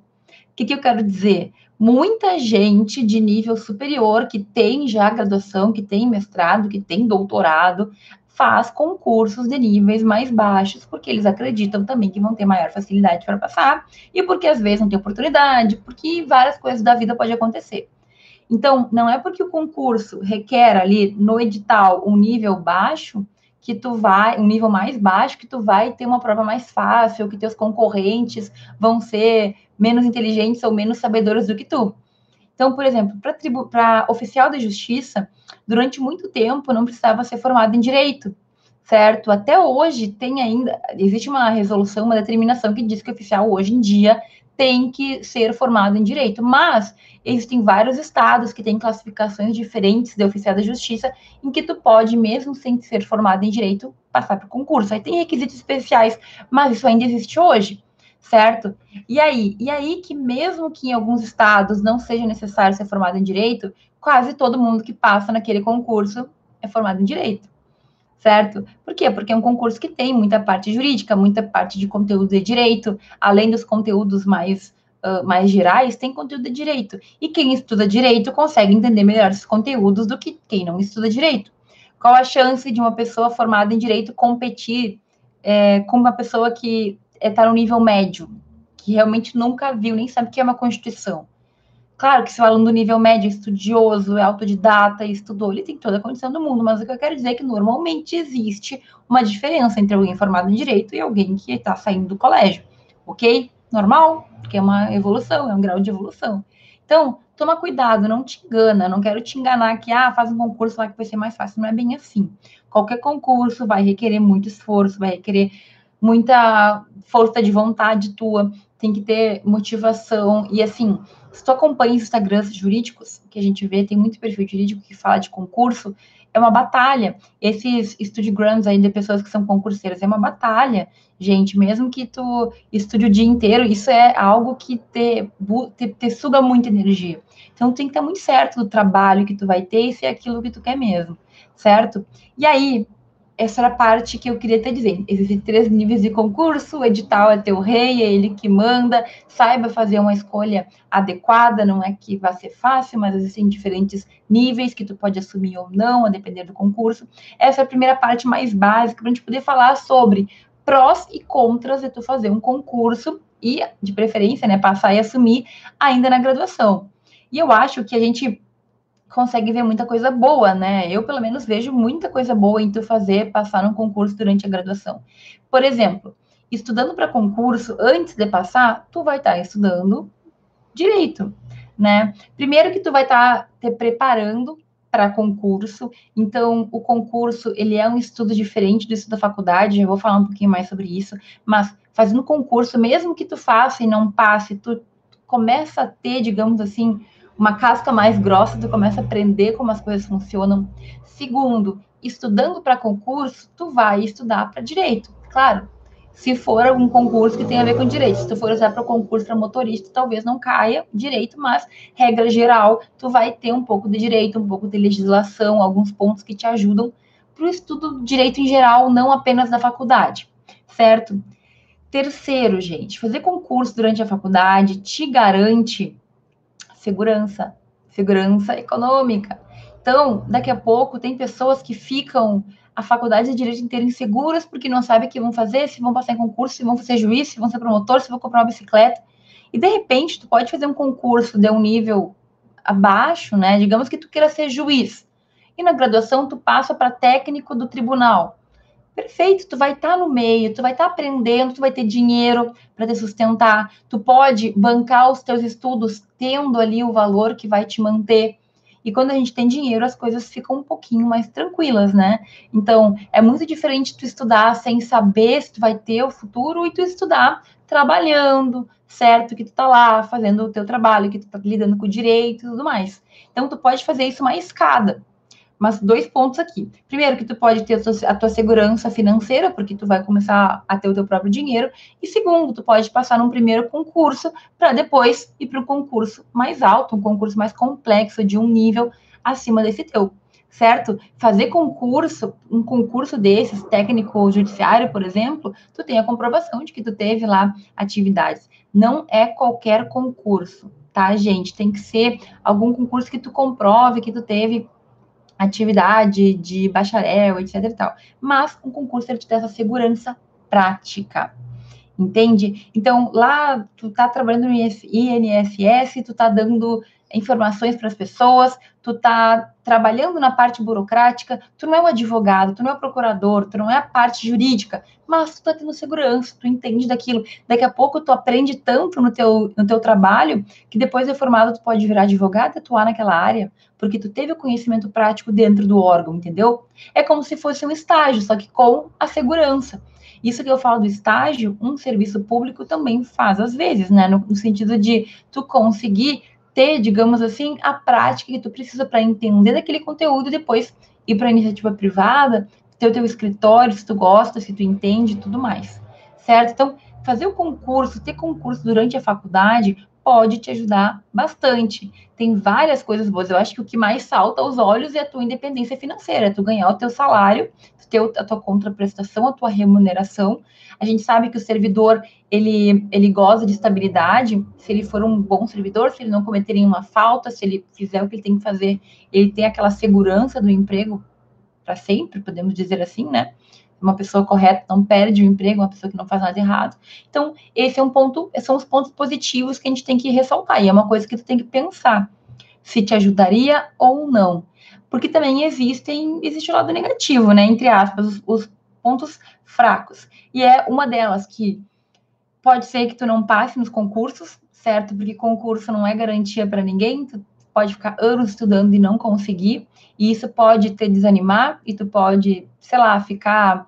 que, que eu quero dizer? Muita gente de nível superior que tem já graduação, que tem mestrado, que tem doutorado, faz concursos de níveis mais baixos, porque eles acreditam também que vão ter maior facilidade para passar, e porque às vezes não tem oportunidade, porque várias coisas da vida podem acontecer. Então, não é porque o concurso requer ali no edital um nível baixo que tu vai, um nível mais baixo, que tu vai ter uma prova mais fácil, que teus concorrentes vão ser menos inteligentes ou menos sabedores do que tu. Então, por exemplo, para oficial de justiça, durante muito tempo não precisava ser formado em direito, certo? Até hoje tem ainda, existe uma resolução, uma determinação que diz que o oficial hoje em dia tem que ser formado em direito, mas existem vários estados que têm classificações diferentes de oficial da justiça, em que tu pode, mesmo sem ser formado em direito, passar para o concurso. Aí tem requisitos especiais, mas isso ainda existe hoje, certo? E aí, e aí que mesmo que em alguns estados não seja necessário ser formado em direito, quase todo mundo que passa naquele concurso é formado em direito, certo? Por quê? Porque é um concurso que tem muita parte jurídica, muita parte de conteúdo de direito, além dos conteúdos mais Uh, mais gerais, tem conteúdo de direito. E quem estuda direito consegue entender melhor esses conteúdos do que quem não estuda direito. Qual a chance de uma pessoa formada em direito competir é, com uma pessoa que está é, no nível médio, que realmente nunca viu, nem sabe o que é uma Constituição? Claro que se o aluno do nível médio é estudioso, é autodidata, estudou, ele tem toda a condição do mundo, mas o que eu quero dizer é que normalmente existe uma diferença entre alguém formado em direito e alguém que está saindo do colégio, ok? Normal, porque é uma evolução, é um grau de evolução. Então, toma cuidado, não te engana, não quero te enganar que, ah, faz um concurso lá que vai ser mais fácil, não é bem assim. Qualquer concurso vai requerer muito esforço, vai requerer muita força de vontade tua, tem que ter motivação, e assim, se tu acompanha os Instagrams jurídicos, que a gente vê, tem muito perfil jurídico que fala de concurso, é uma batalha. Esses studiograms aí de pessoas que são concurseiras, é uma batalha, gente. Mesmo que tu estude o dia inteiro, isso é algo que te, te, te suga muita energia. Então, tem que estar muito certo do trabalho que tu vai ter e se é aquilo que tu quer mesmo, certo? E aí, essa era a parte que eu queria te dizer. Existem três níveis de concurso, o edital é teu rei, é ele que manda, saiba fazer uma escolha adequada, não é que vai ser fácil, mas existem diferentes níveis que tu pode assumir ou não, a depender do concurso. Essa é a primeira parte mais básica, para a gente poder falar sobre prós e contras de tu fazer um concurso e, de preferência, né, passar e assumir ainda na graduação. E eu acho que a gente consegue ver muita coisa boa, né? Eu, pelo menos, vejo muita coisa boa em tu fazer, passar num concurso durante a graduação. Por exemplo, estudando para concurso, antes de passar, tu vai estar tá estudando direito, né? Primeiro que tu vai estar tá te preparando para concurso, então o concurso, ele é um estudo diferente do estudo da faculdade, eu vou falar um pouquinho mais sobre isso, mas fazendo concurso, mesmo que tu faça e não passe, tu começa a ter, digamos assim, uma casca mais grossa, tu começa a aprender como as coisas funcionam. Segundo, estudando para concurso, tu vai estudar para direito. Claro, se for algum concurso que tenha a ver com direito. Se tu for usar para concurso para motorista, talvez não caia direito, mas regra geral, tu vai ter um pouco de direito, um pouco de legislação, alguns pontos que te ajudam para o estudo do direito em geral, não apenas da faculdade, certo? Terceiro, gente, fazer concurso durante a faculdade te garante segurança, segurança econômica. Então, daqui a pouco, tem pessoas que ficam a faculdade de direito inteira inseguras porque não sabem o que vão fazer, se vão passar em concurso, se vão ser juiz, se vão ser promotor, se vão comprar uma bicicleta. E de repente, tu pode fazer um concurso de um nível abaixo, né? Digamos que tu queira ser juiz. E na graduação tu passa para técnico do tribunal. Perfeito, tu vai estar tá no meio, tu vai estar tá aprendendo, tu vai ter dinheiro para te sustentar, tu pode bancar os teus estudos tendo ali o valor que vai te manter. E quando a gente tem dinheiro, as coisas ficam um pouquinho mais tranquilas, né? Então, é muito diferente tu estudar sem saber se tu vai ter o futuro e tu estudar trabalhando, certo? Que tu tá lá fazendo o teu trabalho, que tu tá lidando com o direito e tudo mais. Então, tu pode fazer isso uma escada. Mas dois pontos aqui. Primeiro, que tu pode ter a tua, a tua, segurança financeira, porque tu vai começar a ter o teu próprio dinheiro. E segundo, tu pode passar num primeiro concurso para depois ir para um concurso mais alto, um concurso mais complexo, de um nível acima desse teu, certo? Fazer concurso, um concurso desses, técnico judiciário, por exemplo, tu tem a comprovação de que tu teve lá atividades. Não é qualquer concurso, tá, gente? Tem que ser algum concurso que tu comprove que tu teve atividade de bacharel, etc e tal. Mas um concurso ele te dá essa segurança prática. Entende? Então, lá tu tá trabalhando no INSS, tu tá dando informações para as pessoas, tu tá trabalhando na parte burocrática, tu não é um advogado, tu não é um procurador, tu não é a parte jurídica, mas tu tá tendo segurança, tu entende daquilo. Daqui a pouco tu aprende tanto no teu, no teu trabalho que depois de formado tu pode virar advogado e atuar naquela área, porque tu teve o conhecimento prático dentro do órgão, entendeu? É como se fosse um estágio, só que com a segurança. Isso que eu falo do estágio, um serviço público também faz às vezes, né? No, no sentido de tu conseguir ter, digamos assim, a prática que tu precisa para entender daquele conteúdo e depois ir para a iniciativa privada, ter o teu escritório, se tu gosta, se tu entende, tudo mais, certo? Então, fazer o concurso, ter concurso durante a faculdade pode te ajudar bastante. Tem várias coisas boas. Eu acho que o que mais salta aos olhos é a tua independência financeira, é tu ganhar o teu salário, ter a tua contraprestação, a tua remuneração. A gente sabe que o servidor, ele, ele goza de estabilidade, se ele for um bom servidor, se ele não cometer nenhuma falta, se ele fizer o que ele tem que fazer, ele tem aquela segurança do emprego para sempre, podemos dizer assim, né? uma pessoa correta não perde o emprego, uma pessoa que não faz nada errado. Então, esse é um ponto, são os pontos positivos que a gente tem que ressaltar, e é uma coisa que tu tem que pensar se te ajudaria ou não. Porque também existem, existe o lado negativo, né? Entre aspas, os, os pontos fracos. E é uma delas que pode ser que tu não passe nos concursos, certo? Porque concurso não é garantia para ninguém, tu pode ficar anos estudando e não conseguir, e isso pode te desanimar, e tu pode, sei lá, ficar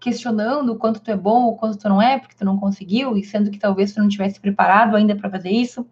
questionando o quanto tu é bom ou quanto tu não é, porque tu não conseguiu, e sendo que talvez tu não tivesse preparado ainda para fazer isso.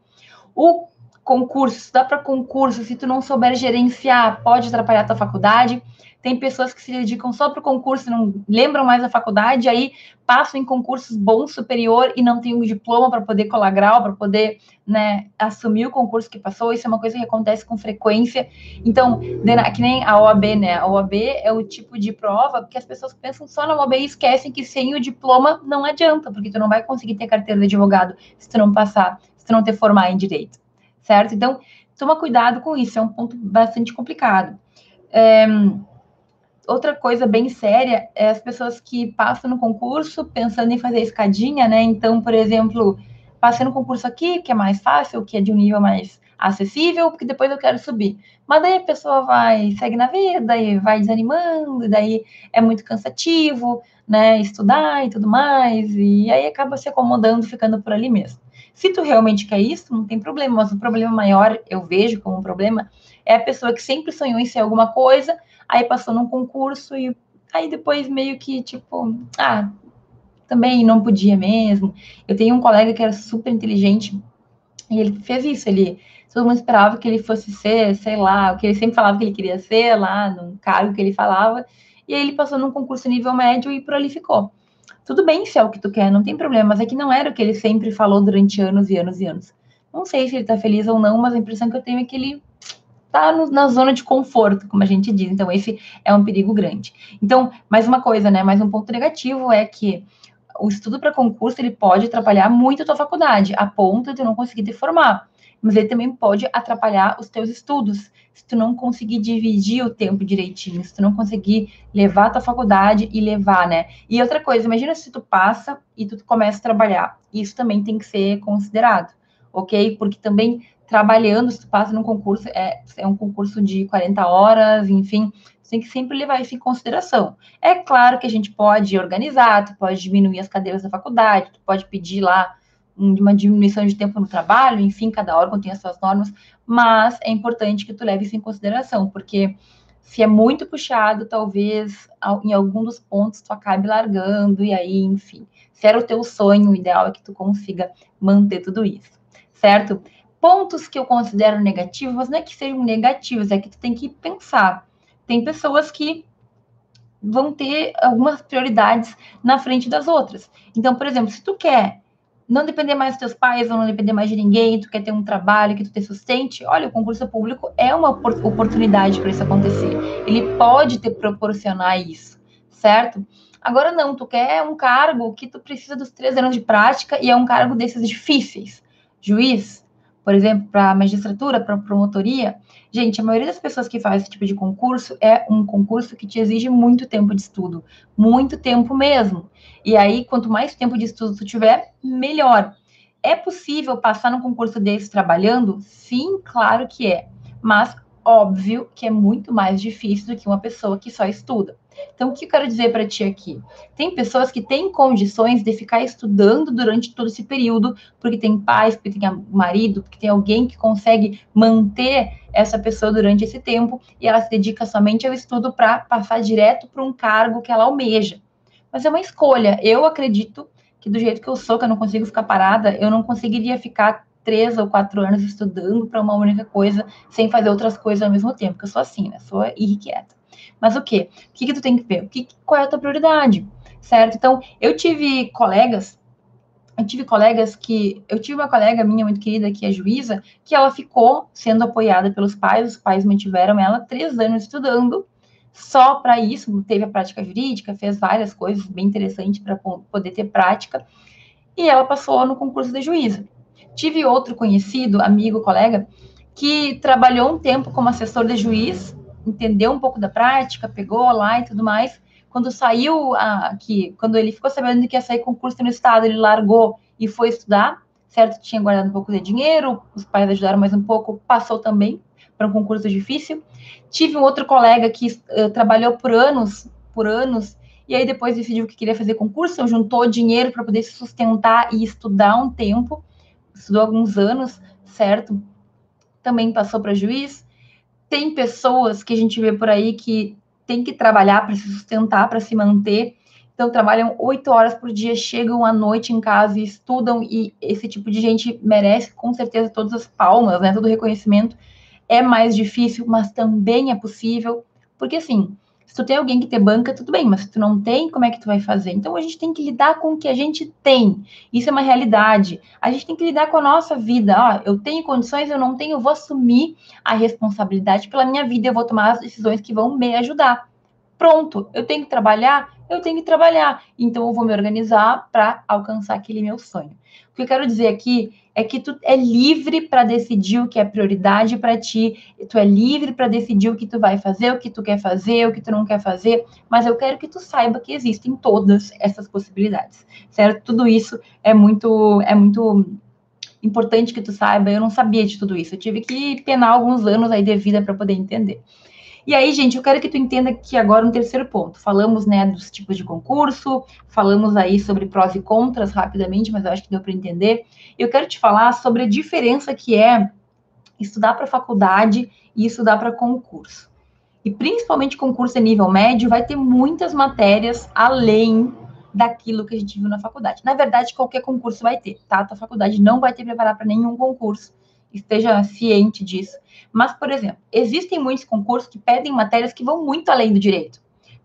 O concurso, estudar para concurso, se tu não souber gerenciar, pode atrapalhar a tua faculdade. Tem pessoas que se dedicam só para o concurso, não lembram mais da faculdade, aí passam em concursos bons, superior, e não tem um diploma para poder colar grau, para poder né, assumir o concurso que passou. Isso é uma coisa que acontece com frequência. Então, que nem a OAB, né? A OAB é o tipo de prova que as pessoas pensam só na OAB e esquecem que sem o diploma não adianta, porque tu não vai conseguir ter carteira de advogado se tu não passar, se tu não te formar em direito, certo? Então, toma cuidado com isso, é um ponto bastante complicado. É, outra coisa bem séria é as pessoas que passam no concurso pensando em fazer escadinha, né? Então, por exemplo, passei no concurso aqui, que é mais fácil, que é de um nível mais acessível, porque depois eu quero subir. Mas daí a pessoa vai, segue na vida e vai desanimando, e daí é muito cansativo, né? Estudar e tudo mais, e aí acaba se acomodando, ficando por ali mesmo. Se tu realmente quer isso, não tem problema, mas o problema maior, eu vejo como um problema, é a pessoa que sempre sonhou em ser alguma coisa, aí passou num concurso e aí depois meio que, tipo, ah, também não podia mesmo. Eu tenho um colega que era super inteligente e ele fez isso, ele todo mundo esperava que ele fosse ser, sei lá, o que ele sempre falava que ele queria ser lá, no cargo que ele falava, e aí ele passou num concurso nível médio e por ali ficou. Tudo bem se é o que tu quer, não tem problema, mas é que não era o que ele sempre falou durante anos e anos e anos. Não sei se ele tá feliz ou não, mas a impressão que eu tenho é que ele está na zona de conforto, como a gente diz. Então, esse é um perigo grande. Então, mais uma coisa, né? Mais um ponto negativo é que o estudo para concurso ele pode atrapalhar muito a tua faculdade, a ponto de tu não conseguir te formar. Mas ele também pode atrapalhar os teus estudos, se tu não conseguir dividir o tempo direitinho, se tu não conseguir levar a tua faculdade e levar, né? E outra coisa, imagina se tu passa e tu começa a trabalhar. Isso também tem que ser considerado, ok? Porque também trabalhando, se tu passa num concurso, é, é um concurso de 40 horas, enfim, você tem que sempre levar isso em consideração. É claro que a gente pode organizar, tu pode diminuir as cadeiras da faculdade, tu pode pedir lá uma diminuição de tempo no trabalho, enfim, cada órgão tem as suas normas, mas é importante que tu leve isso em consideração, porque se é muito puxado, talvez em algum dos pontos tu acabe largando, e aí, enfim, se era o teu sonho, o ideal é que tu consiga manter tudo isso, certo? pontos que eu considero negativos, não é que sejam negativos, é que tu tem que pensar. Tem pessoas que vão ter algumas prioridades na frente das outras. Então, por exemplo, se tu quer não depender mais dos teus pais, ou não depender mais de ninguém, tu quer ter um trabalho que tu te sustente, olha, o concurso público é uma oportunidade para isso acontecer. Ele pode te proporcionar isso, certo? Agora não, tu quer um cargo que tu precisa dos três anos de prática e é um cargo desses difíceis. Juiz, por exemplo, para magistratura, para promotoria, gente, a maioria das pessoas que faz esse tipo de concurso é um concurso que te exige muito tempo de estudo, muito tempo mesmo. E aí, quanto mais tempo de estudo tu tiver, melhor. É possível passar num concurso desse trabalhando? Sim, claro que é. Mas óbvio que é muito mais difícil do que uma pessoa que só estuda. Então, o que eu quero dizer para ti aqui? Tem pessoas que têm condições de ficar estudando durante todo esse período, porque tem pais, porque tem marido, porque tem alguém que consegue manter essa pessoa durante esse tempo e ela se dedica somente ao estudo para passar direto para um cargo que ela almeja. Mas é uma escolha. Eu acredito que do jeito que eu sou, que eu não consigo ficar parada, eu não conseguiria ficar três ou quatro anos estudando para uma única coisa, sem fazer outras coisas ao mesmo tempo, porque eu sou assim, né? Sou irrequieta. Mas o quê? O que, que tu tem que ver? O que, qual é a tua prioridade? Certo? Então, eu tive colegas eu tive colegas que. Eu tive uma colega minha muito querida, que é juíza, que ela ficou sendo apoiada pelos pais, os pais mantiveram ela três anos estudando só para isso, teve a prática jurídica, fez várias coisas bem interessantes para poder ter prática, e ela passou no concurso de juíza. Tive outro conhecido, amigo, colega, que trabalhou um tempo como assessor de juiz, entendeu um pouco da prática, pegou lá e tudo mais, quando saiu aqui, quando ele ficou sabendo que ia sair concurso no estado, ele largou e foi estudar, certo? Tinha guardado um pouco de dinheiro, os pais ajudaram mais um pouco, passou também para um concurso difícil. Tive um outro colega que uh, trabalhou por anos, por anos, e aí depois decidiu que queria fazer concurso, juntou dinheiro para poder se sustentar e estudar um tempo, estudou alguns anos, certo? Também passou para juiz. Tem pessoas que a gente vê por aí que tem que trabalhar para se sustentar, para se manter. Então, trabalham oito horas por dia, chegam à noite em casa e estudam, e esse tipo de gente merece, com certeza, todas as palmas, né? Todo o reconhecimento. É mais difícil, mas também é possível, porque assim, se tu tem alguém que te banca, tudo bem, mas se tu não tem, como é que tu vai fazer? Então a gente tem que lidar com o que a gente tem. Isso é uma realidade. A gente tem que lidar com a nossa vida. Ó, eu tenho condições, eu não tenho, eu vou assumir a responsabilidade pela minha vida, eu vou tomar as decisões que vão me ajudar. Pronto, eu tenho que trabalhar, eu tenho que trabalhar. Então eu vou me organizar para alcançar aquele meu sonho. O que eu quero dizer aqui é que tu é livre para decidir o que é prioridade para ti, tu é livre para decidir o que tu vai fazer, o que tu quer fazer, o que tu não quer fazer, mas eu quero que tu saiba que existem todas essas possibilidades, certo? Tudo isso é muito é muito importante que tu saiba. Eu não sabia de tudo isso. Eu tive que penar alguns anos aí de vida para poder entender. E aí, gente, eu quero que tu entenda que agora um terceiro ponto. Falamos, né, dos tipos de concurso, falamos aí sobre prós e contras rapidamente, mas eu acho que deu para entender. Eu quero te falar sobre a diferença que é estudar para faculdade e estudar para concurso. E principalmente concurso a nível médio vai ter muitas matérias além daquilo que a gente viu na faculdade. Na verdade, qualquer concurso vai ter, tá? A tua faculdade não vai te preparar para nenhum concurso esteja ciente disso. Mas, por exemplo, existem muitos concursos que pedem matérias que vão muito além do direito,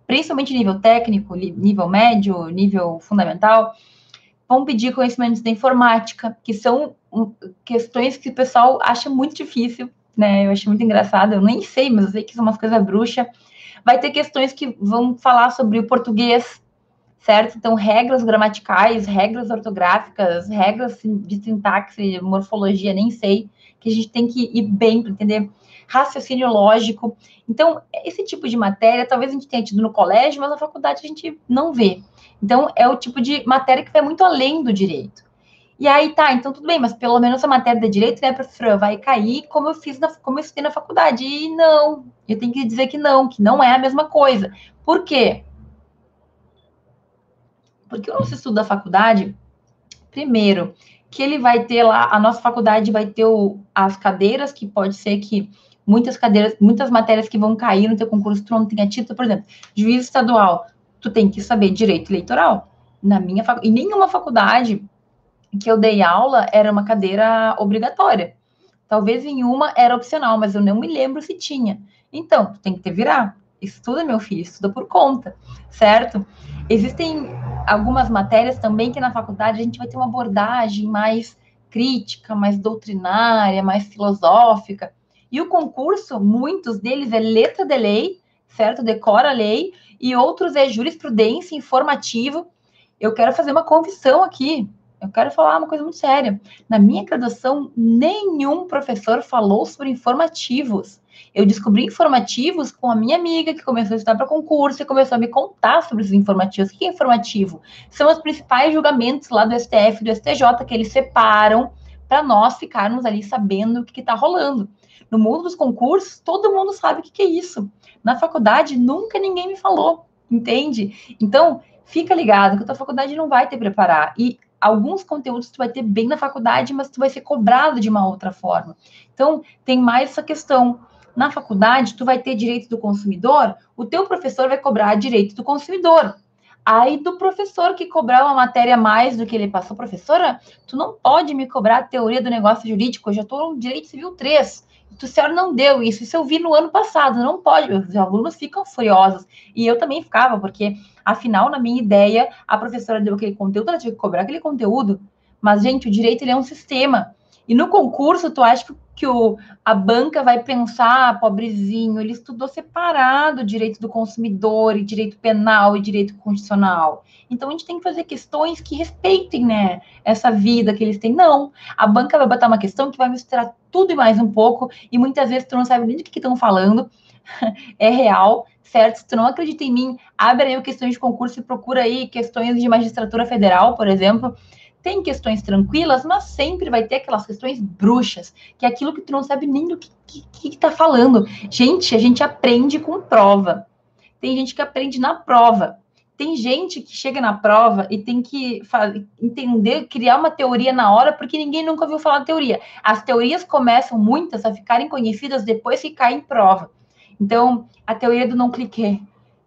principalmente nível técnico, nível médio, nível fundamental. Vão pedir conhecimentos da informática, que são questões que o pessoal acha muito difícil, né? Eu acho muito engraçado, eu nem sei, mas eu sei que são umas coisas bruxas. Vai ter questões que vão falar sobre o português, certo? Então, regras gramaticais, regras ortográficas, regras de sintaxe, morfologia, nem sei que a gente tem que ir bem para entender raciocínio lógico. Então, esse tipo de matéria, talvez a gente tenha tido no colégio, mas na faculdade a gente não vê. Então, é o tipo de matéria que vai muito além do direito. E aí, tá, então tudo bem, mas pelo menos a matéria de direito, né, professora, vai cair como eu fiz, na, como eu estudei na faculdade. E não, eu tenho que dizer que não, que não é a mesma coisa. Por quê? Porque o nosso estudo da faculdade, primeiro, que ele vai ter lá, a nossa faculdade vai ter o, as cadeiras, que pode ser que muitas cadeiras, muitas matérias que vão cair no teu concurso, tu não tenha título, por exemplo, juiz estadual, tu tem que saber direito eleitoral. Na minha faculdade, em nenhuma faculdade que eu dei aula era uma cadeira obrigatória. Talvez em uma era opcional, mas eu não me lembro se tinha. Então, tu tem que te virar. Estuda, meu filho, estuda por conta, certo? Existem algumas matérias também que na faculdade a gente vai ter uma abordagem mais crítica, mais doutrinária, mais filosófica. E o concurso, muitos deles é letra de lei, certo? Decora a lei, e outros é jurisprudência, informativo. Eu quero fazer uma confissão aqui. Eu quero falar uma coisa muito séria. Na minha graduação, nenhum professor falou sobre informativos. Eu descobri informativos com a minha amiga que começou a estudar para concurso e começou a me contar sobre os informativos. O que é informativo? São os principais julgamentos lá do STF e do STJ que eles separam para nós ficarmos ali sabendo o que está rolando. No mundo dos concursos, todo mundo sabe o que, que é isso. Na faculdade, nunca ninguém me falou, entende? Então, fica ligado que a tua faculdade não vai te preparar. E alguns conteúdos tu vai ter bem na faculdade, mas tu vai ser cobrado de uma outra forma. Então, tem mais essa questão na faculdade, tu vai ter direito do consumidor, o teu professor vai cobrar direito do consumidor. Aí do professor que cobrar uma matéria mais do que ele passou, professora, tu não pode me cobrar a teoria do negócio jurídico, eu já estou no direito civil 3. Tu, senhora não deu isso, isso eu vi no ano passado, não pode. Os alunos ficam furiosos. E eu também ficava, porque, afinal, na minha ideia, a professora deu aquele conteúdo, ela tinha que cobrar aquele conteúdo. Mas, gente, o direito ele é um sistema. E no concurso, tu acha que, que o, a banca vai pensar, ah, pobrezinho, ele estudou separado o direito do consumidor, e direito penal e direito constitucional. Então a gente tem que fazer questões que respeitem, né, essa vida que eles têm. Não, a banca vai botar uma questão que vai misturar tudo e mais um pouco, e muitas vezes tu não sabe nem do que estão falando. é real, certo? Se tu não acredita em mim, abre aí questões de concurso e procura aí questões de magistratura federal, por exemplo. Tem questões tranquilas, mas sempre vai ter aquelas questões bruxas, que é aquilo que tu não sabe nem do que, que, que tá falando. Gente, a gente aprende com prova. Tem gente que aprende na prova. Tem gente que chega na prova e tem que entender, criar uma teoria na hora, porque ninguém nunca ouviu falar de teoria. As teorias começam, muitas, a ficarem conhecidas depois que caem em prova. Então, a teoria do não cliquei.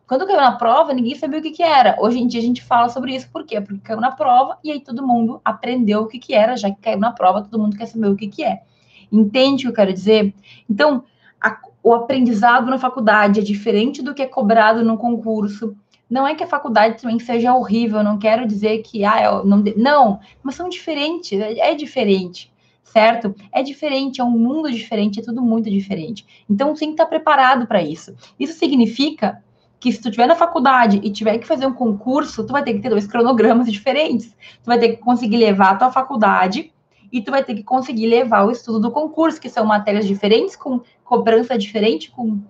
Quando caiu na prova, ninguém sabia o que, que era. Hoje em dia a gente fala sobre isso, por quê? Porque caiu na prova e aí todo mundo aprendeu o que, que era, já que caiu na prova, todo mundo quer saber o que, que é. Entende o que eu quero dizer? Então, a, o aprendizado na faculdade é diferente do que é cobrado no concurso. Não é que a faculdade também seja horrível, não quero dizer que, ah, eu não, não, mas são diferentes, é, é diferente certo? É diferente, é um mundo diferente, é tudo muito diferente. Então, tem que estar preparado para isso. Isso significa que se tu estiver na faculdade e tiver que fazer um concurso, tu vai ter que ter dois cronogramas diferentes. Tu vai ter que conseguir levar a tua faculdade e tu vai ter que conseguir levar o estudo do concurso, que são matérias diferentes, com cobrança diferente, com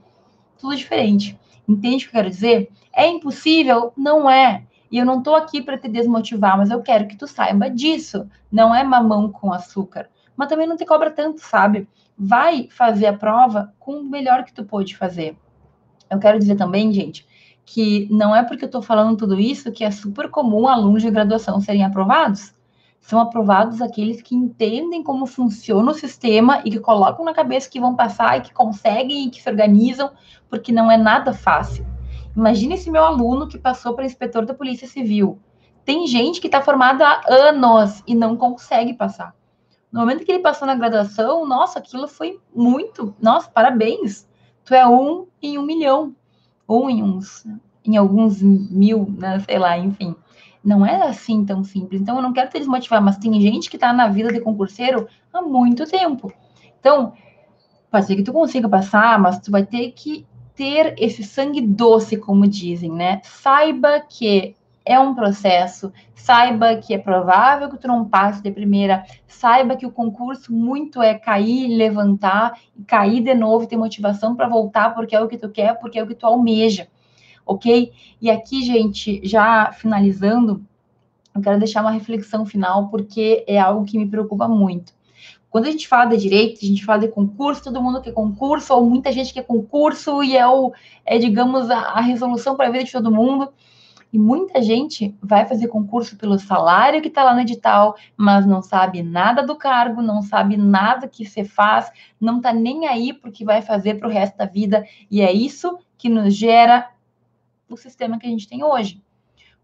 tudo diferente. Entende o que eu quero dizer? É impossível? Não é. E eu não estou aqui para te desmotivar, mas eu quero que tu saiba disso. Não é mamão com açúcar mas também não te cobra tanto, sabe? Vai fazer a prova com o melhor que tu pôde fazer. Eu quero dizer também, gente, que não é porque eu estou falando tudo isso que é super comum alunos de graduação serem aprovados. São aprovados aqueles que entendem como funciona o sistema e que colocam na cabeça que vão passar e que conseguem e que se organizam, porque não é nada fácil. Imagine esse meu aluno que passou para inspetor da Polícia Civil. Tem gente que está formada há anos e não consegue passar. No momento que ele passou na graduação, nossa, aquilo foi muito. Nossa, parabéns. Tu é um em um milhão. Ou em uns, em alguns mil, né? Sei lá, enfim. Não é assim tão simples. Então, eu não quero te desmotivar, mas tem gente que está na vida de concurseiro há muito tempo. Então, pode ser que tu consiga passar, mas tu vai ter que ter esse sangue doce, como dizem, né? Saiba que é um processo. Saiba que é provável que tu não passe de primeira. Saiba que o concurso muito é cair, levantar, cair de novo, ter motivação para voltar, porque é o que tu quer, porque é o que tu almeja. Ok? E aqui, gente, já finalizando, eu quero deixar uma reflexão final, porque é algo que me preocupa muito. Quando a gente fala de direito, a gente fala de concurso, todo mundo quer concurso, ou muita gente quer concurso, e é, o, é digamos, a, a resolução para a vida de todo mundo. E muita gente vai fazer concurso pelo salário que está lá no edital, mas não sabe nada do cargo, não sabe nada que você faz, não está nem aí para o que vai fazer para o resto da vida. E é isso que nos gera o sistema que a gente tem hoje.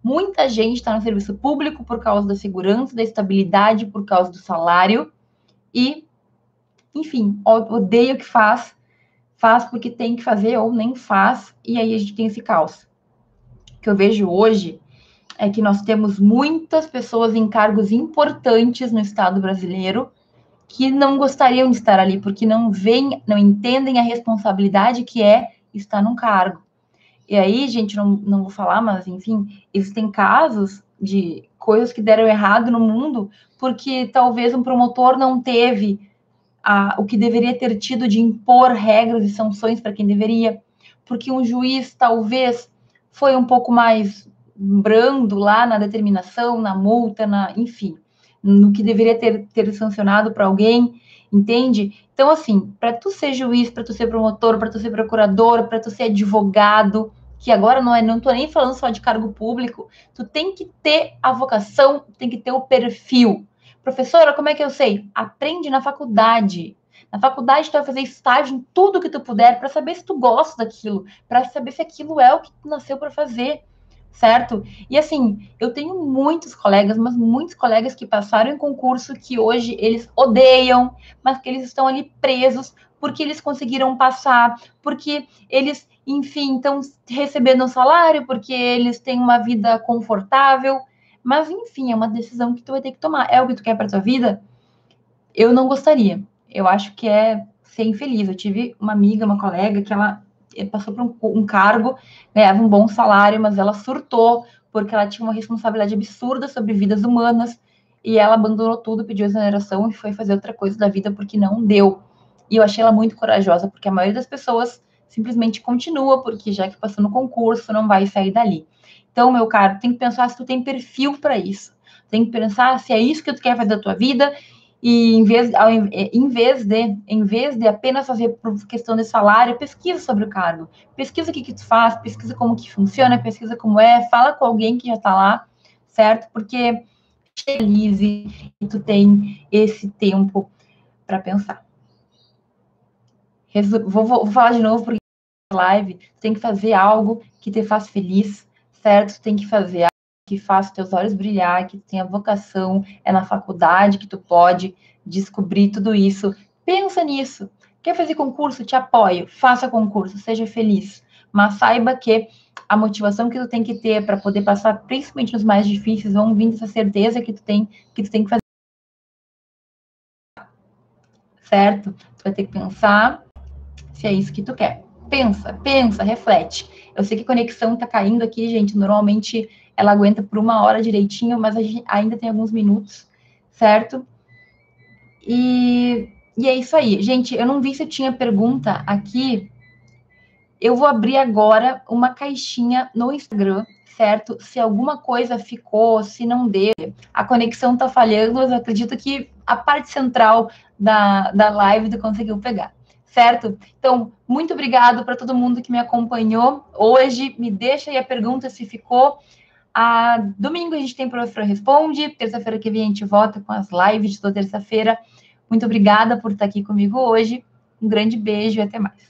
Muita gente está no serviço público por causa da segurança, da estabilidade, por causa do salário e, enfim, odeia o que faz, faz porque tem que fazer ou nem faz, e aí a gente tem esse caos que eu vejo hoje é que nós temos muitas pessoas em cargos importantes no Estado brasileiro que não gostariam de estar ali, porque não veem, não entendem a responsabilidade que é estar num cargo. E aí, gente, não, não vou falar, mas enfim, existem casos de coisas que deram errado no mundo porque talvez um promotor não teve a, o que deveria ter tido de impor regras e sanções para quem deveria, porque um juiz talvez foi um pouco mais brando lá na determinação, na multa, na, enfim, no que deveria ter, ter sancionado para alguém, entende? Então, assim, para tu ser juiz, para tu ser promotor, para tu ser procurador, para tu ser advogado, que agora não é, não tô nem falando só de cargo público, tu tem que ter a vocação, tem que ter o perfil. Professora, como é que eu sei? Aprende na faculdade. Na faculdade, tu vai fazer estágio em tudo que tu puder para saber se tu gosta daquilo, para saber se aquilo é o que tu nasceu para fazer, certo? E assim, eu tenho muitos colegas, mas muitos colegas que passaram em concurso que hoje eles odeiam, mas que eles estão ali presos porque eles conseguiram passar, porque eles, enfim, estão recebendo um salário, porque eles têm uma vida confortável, Mas, enfim, é uma decisão que tu vai ter que tomar. É o que tu quer para tua vida? Eu não gostaria. Eu acho que é ser infeliz. Eu tive uma amiga, uma colega, que ela passou por um, um cargo, ganhava um bom salário, mas ela surtou porque ela tinha uma responsabilidade absurda sobre vidas humanas e ela abandonou tudo, pediu exoneração e foi fazer outra coisa da vida porque não deu. E eu achei ela muito corajosa, porque a maioria das pessoas simplesmente continua, porque já que passou no concurso, não vai sair dali. Então, meu caro, tem que pensar se tu tem perfil para isso. Tem que pensar se é isso que tu quer fazer da tua vida e em vez, ao, em vez de em vez de apenas fazer por questão de salário, pesquisa sobre o cargo. Pesquisa o que, que tu faz, pesquisa como que funciona, pesquisa como é, fala com alguém que já está lá, certo? Porque feliz e tu tem esse tempo para pensar. Vou, vou, vou, falar de novo porque live tem que fazer algo que te faz feliz, certo? Tem que fazer que faça teus olhos brilhar, que tenha vocação, é na faculdade que tu pode descobrir tudo isso. Pensa nisso. Quer fazer concurso? Te apoio. Faça concurso, seja feliz. Mas saiba que a motivação que tu tem que ter para poder passar, principalmente nos mais difíceis, vão vir dessa certeza que tu tem que tu tem que fazer. Certo? Tu vai ter que pensar se é isso que tu quer. Pensa, pensa, reflete. Eu sei que a conexão tá caindo aqui, gente. Normalmente ela aguenta por uma hora direitinho, mas a gente ainda tem alguns minutos, certo? E, e é isso aí. Gente, eu não vi se tinha pergunta aqui. Eu vou abrir agora uma caixinha no Instagram, certo? Se alguma coisa ficou, se não deu, a conexão tá falhando, mas eu acredito que a parte central da, da live tu conseguiu pegar certo? Então, muito obrigado para todo mundo que me acompanhou hoje. Me deixa aí a pergunta se ficou. A, domingo a gente tem Professor Responde, terça-feira que vem a gente volta com as lives de toda terça-feira. Muito obrigada por estar aqui comigo hoje. Um grande beijo e até mais.